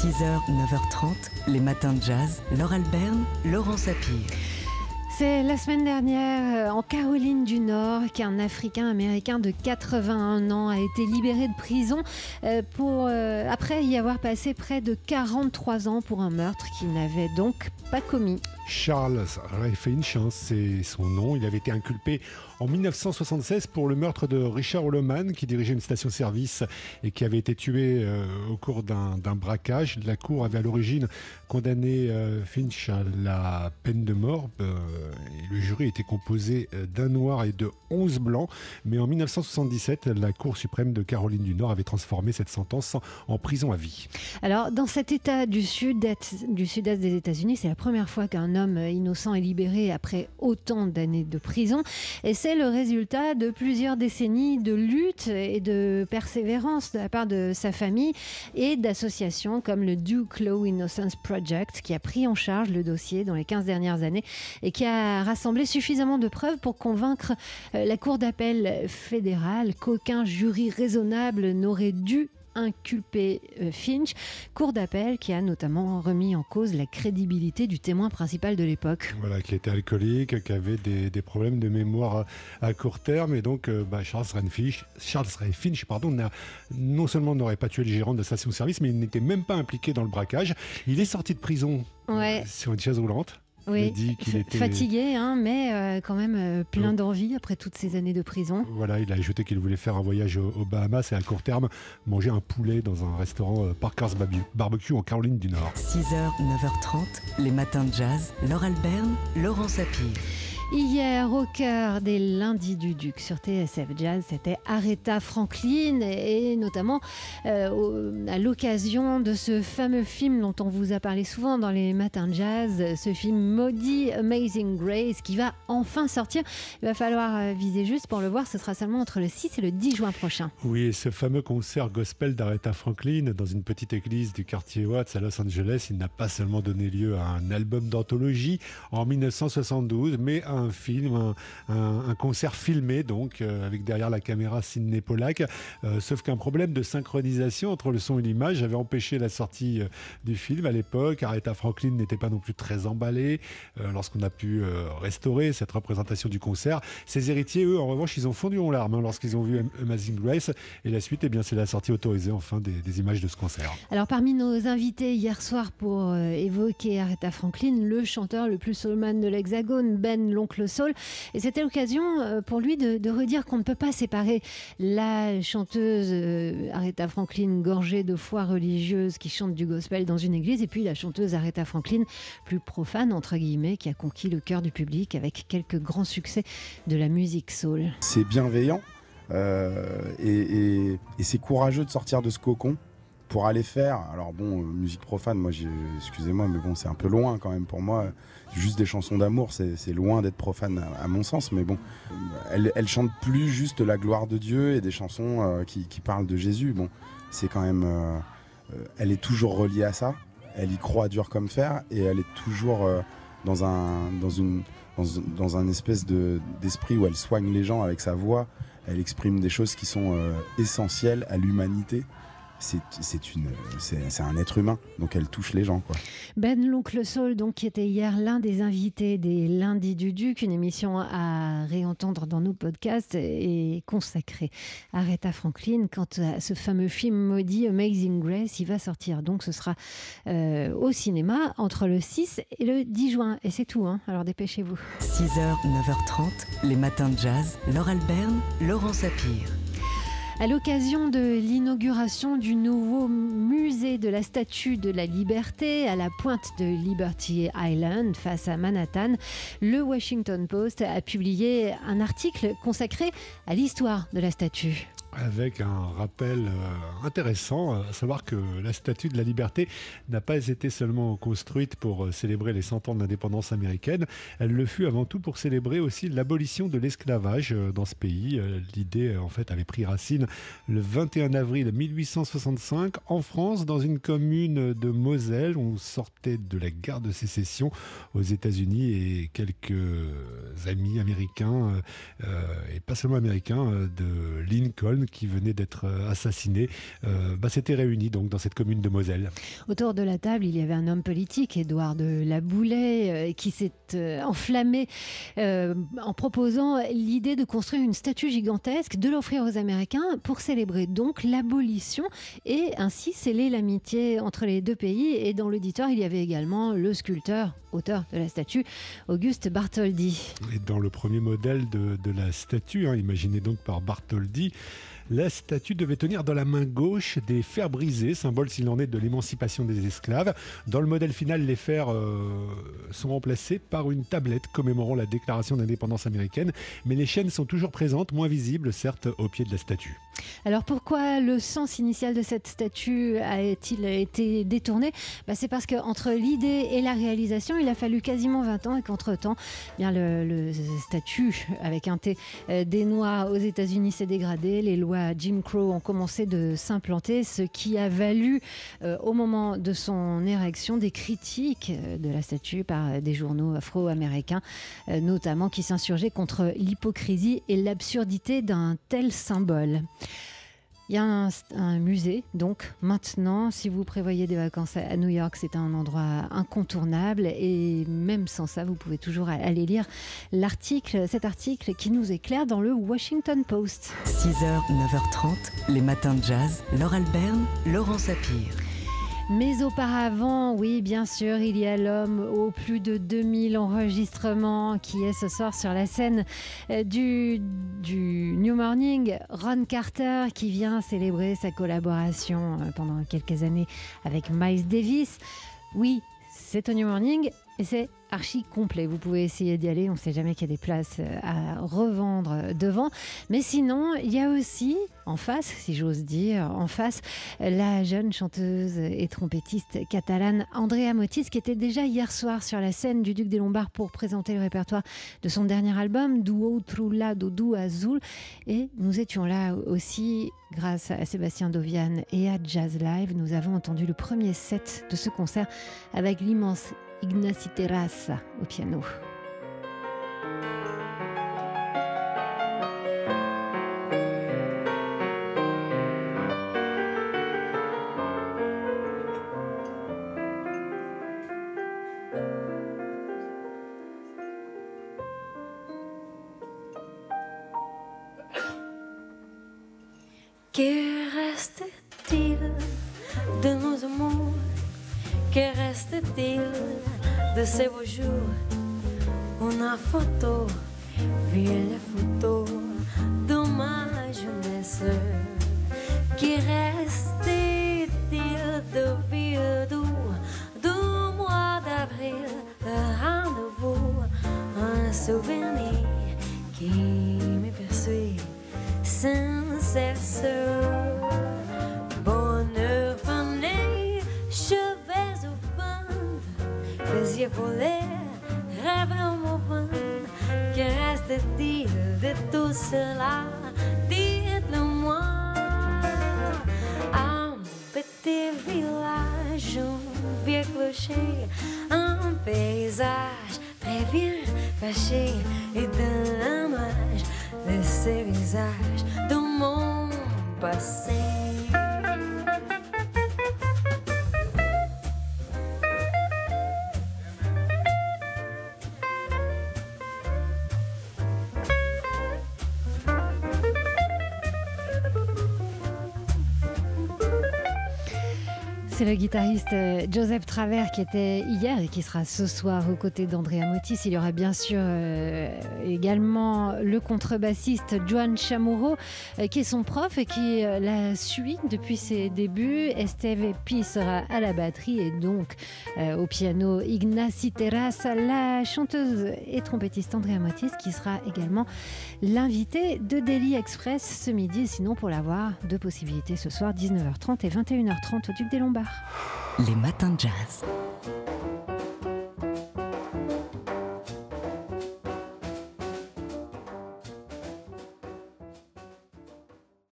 6h, 9h30, les matins de jazz. Laure Alberne, Laurent Sapir. C'est la semaine dernière euh, en Caroline du Nord qu'un Africain américain de 81 ans a été libéré de prison euh, pour, euh, après y avoir passé près de 43 ans pour un meurtre qu'il n'avait donc pas commis. Charles hein, c'est son nom. Il avait été inculpé en 1976 pour le meurtre de Richard Holloman, qui dirigeait une station-service et qui avait été tué euh, au cours d'un braquage. La Cour avait à l'origine condamné euh, Finch à la peine de mort. Euh, le jury était composé d'un noir et de 11 blancs. Mais en 1977, la Cour suprême de Caroline du Nord avait transformé cette sentence en, prison à vie. Alors, dans cet état du sud-est sud des États-Unis, c'est la première fois qu'un homme innocent est libéré après autant d'années de prison. Et c'est le résultat de plusieurs décennies de lutte et de persévérance de la part de sa famille et d'associations comme le Duke Law Innocence Project qui a pris en charge le dossier dans les 15 dernières années et qui a rassemblé suffisamment de preuves pour convaincre euh, la Cour d'appel fédérale qu'aucun jury raisonnable n'aurait dû inculpé euh, Finch, cour d'appel qui a notamment remis en cause la crédibilité du témoin principal de l'époque. Voilà, qui était alcoolique, qui avait des, problèmes de mémoire à, court terme, et donc euh, bah, Charles Ray Finch, Charles Ray Finch pardon, non seulement n'aurait pas tué le gérant de la station-service, mais il n'était même pas impliqué dans le braquage. Il est sorti de prison ouais. sur une chaise roulante. Oui, dit qu'il était fatigué, hein, mais euh, quand même euh, plein d'envie après toutes ces années de prison. Voilà, il a ajouté qu'il voulait faire un voyage aux, Bahamas et à court terme manger un poulet dans un restaurant euh, Parker's Barbecue en Caroline du Nord. 6h, 9h30, les matins de jazz. Laure Alberne, Laurent Sapir. Hier, au cœur des lundis du Duc sur TSF Jazz, c'était Aretha Franklin et notamment euh, à l'occasion de ce fameux film dont on vous a parlé souvent dans les matins jazz, ce film maudit Amazing Grace qui va enfin sortir. Il va falloir euh, viser juste pour le voir, ce sera seulement entre le 6 et le 10 juin prochain. Oui, ce fameux concert gospel d'Aretha Franklin dans une petite église du quartier Watts à Los Angeles, il n'a pas seulement donné lieu à un album d'anthologie en 1972, mais à un film, un, concert filmé, donc euh, avec derrière la caméra Sidney Pollack. Euh, sauf qu'un problème de synchronisation entre le son et l'image avait empêché la sortie euh, du film à l'époque. Aretha Franklin n'était pas non plus très emballée lorsqu'on a pu restaurer cette représentation du concert. Ses héritiers, eux, en revanche, ils ont fondu en larmes hein, lorsqu'ils ont vu Amazing Grace. Et la suite, eh bien, c'est la sortie autorisée enfin des, images de ce concert. Alors, parmi nos invités hier soir pour évoquer Aretha Franklin, le chanteur le plus soulman de l'Hexagone, Ben l'oncle soul. Et c'était l'occasion euh, pour lui de, redire qu'on ne peut pas séparer la chanteuse euh, Aretha Franklin, gorgée de foi religieuse, qui chante du gospel dans une église, et puis la chanteuse Aretha Franklin, plus profane, entre guillemets, qui a conquis le cœur du public avec quelques grands succès de la musique soul. C'est bienveillant. Euh, et c'est courageux de sortir de ce cocon pour aller faire, alors bon, euh, musique profane, moi, excusez-moi, mais bon, c'est un peu loin quand même pour moi. Juste des chansons d'amour, c'est loin d'être profane à, mon sens, mais bon, elle, chante plus juste la gloire de Dieu et des chansons euh, qui, parlent de Jésus. Bon, c'est quand même, euh, elle est toujours reliée à ça. Elle y croit dur comme fer et elle est toujours dans un, dans une, dans, un espèce de d'esprit où elle soigne les gens avec sa voix. Elle exprime des choses qui sont essentielles à l'humanité c'est une c'est un être humain donc elle touche les gens quoi. Ben l'oncle Saul donc qui était hier l'un des invités des lundis du Duc une émission à réentendre dans nos podcasts et consacrée à Aretha Franklin. Quant à ce fameux film maudit Amazing Grace il va sortir. Donc ce sera euh, au cinéma entre le 6 et le 10 juin. Et c'est tout hein. Alors dépêchez-vous. 6h 9h30 les matins de jazz. Laure Alberne Laurent Sapir à l'occasion de l'inauguration du nouveau musée de la Statue de la Liberté à la pointe de Liberty Island face à Manhattan, le Washington Post a publié un article consacré à l'histoire de la statue avec un rappel euh, intéressant, à savoir que la Statue de la Liberté n'a pas été seulement construite pour euh, célébrer les 100 ans de l'indépendance américaine, elle le fut avant tout pour célébrer aussi l'abolition de l'esclavage euh, dans ce pays. L'idée, en fait, avait pris racine le 21 avril 1865 en France, dans une commune de Moselle. On sortait de la guerre de sécession aux États-Unis et quelques amis américains, et pas seulement américains, de Lincoln personnes qui venaient d'être assassinées bah, s'étaient réunies donc, dans cette commune de Moselle. Autour de la table, il y avait un homme politique, Édouard de Laboulet, qui s'est enflammé en proposant l'idée de construire une statue gigantesque, de l'offrir aux Américains pour célébrer donc l'abolition et ainsi sceller l'amitié entre les deux pays. Et dans l'auditoire, il y avait également le sculpteur, auteur de la statue, Auguste Bartholdi. Et dans le premier modèle de, la statue, hein, imaginé donc par Bartholdi, la statue devait tenir dans la main gauche des fers brisés, symbole s'il en est de l'émancipation des esclaves. Dans le modèle final, les fers euh, sont remplacés par une tablette commémorant la déclaration d'indépendance américaine, mais les chaînes sont toujours présentes, moins visibles certes au pied de la statue. Alors pourquoi le sens initial de cette statue a-t-il été détourné? Bah, C'est parce qu'entre l'idée et la réalisation, il a fallu quasiment 20 ans et qu'entre-temps, eh bien le, le, statut avec un T euh, des Noirs aux États-Unis s'est dégradé, les lois Jim Crow ont commencé de s'implanter, ce qui a valu euh, au moment de son érection des critiques euh, de la statue par des journaux afro-américains, euh, notamment qui s'insurgeaient contre l'hypocrisie et l'absurdité d'un tel symbole. Il y a un, musée, donc maintenant, si vous prévoyez des vacances à, New York, c'est un endroit incontournable. Et même sans ça, vous pouvez toujours aller lire cet article qui nous éclaire dans le Washington Post. 6h, 9h30, les matins de jazz. Laure Alberne, Laurent Sapir. Mais auparavant, oui, bien sûr, il y a l'homme aux plus de 2000 enregistrements qui est ce soir sur la scène euh, du, New Morning. Ron Carter qui vient célébrer sa collaboration euh, pendant quelques années avec Miles Davis. Oui, c'est au New Morning et c'est archi complet. Vous pouvez essayer d'y aller. On ne sait jamais qu'il y a des places euh, à revendre devant. Mais sinon, il y a aussi en face, si j'ose dire, en face, la jeune chanteuse et trompettiste catalane Andrea Motis, qui était déjà hier soir sur la scène du Duc des Lombards pour présenter le répertoire de son dernier album, Duo Lado du Azul. Et nous étions là aussi grâce à Sébastien Dovian et à Jazz Live. Nous avons entendu le premier set de ce concert avec l'immense Ignacy Terrassa au piano. Que reste-t-il de nos amours? Que reste-t-il de ces beaux jours On a photo, vieille photo de ma jeunesse. Que reste-t-il de vieux doux du mois d'avril Le rendez-vous, un souvenir qui me poursuit sans cesse. Yeux volés, rêve au moment. Que reste-t-il de tout cela? Dites-le-moi. Un petit village, un vieux clocher, un paysage très bien caché et de l'image de ces visages de mon passé. C'est le guitariste euh, Joseph Travers qui était hier et qui sera ce soir aux côtés d'Andrea Motis. Il y aura bien sûr euh, également le contrebassiste Joan Chamorro euh, qui est son prof et qui la suit depuis ses débuts. Esteve Pi sera à la batterie et donc au piano Ignacy Terras, la chanteuse et trompettiste Andrea Motis qui sera également l'invité de Daily Express ce midi. Sinon pour l'avoir, deux possibilités ce soir 19h30 et 21h30 au Duc des Lombards. Les matins de jazz.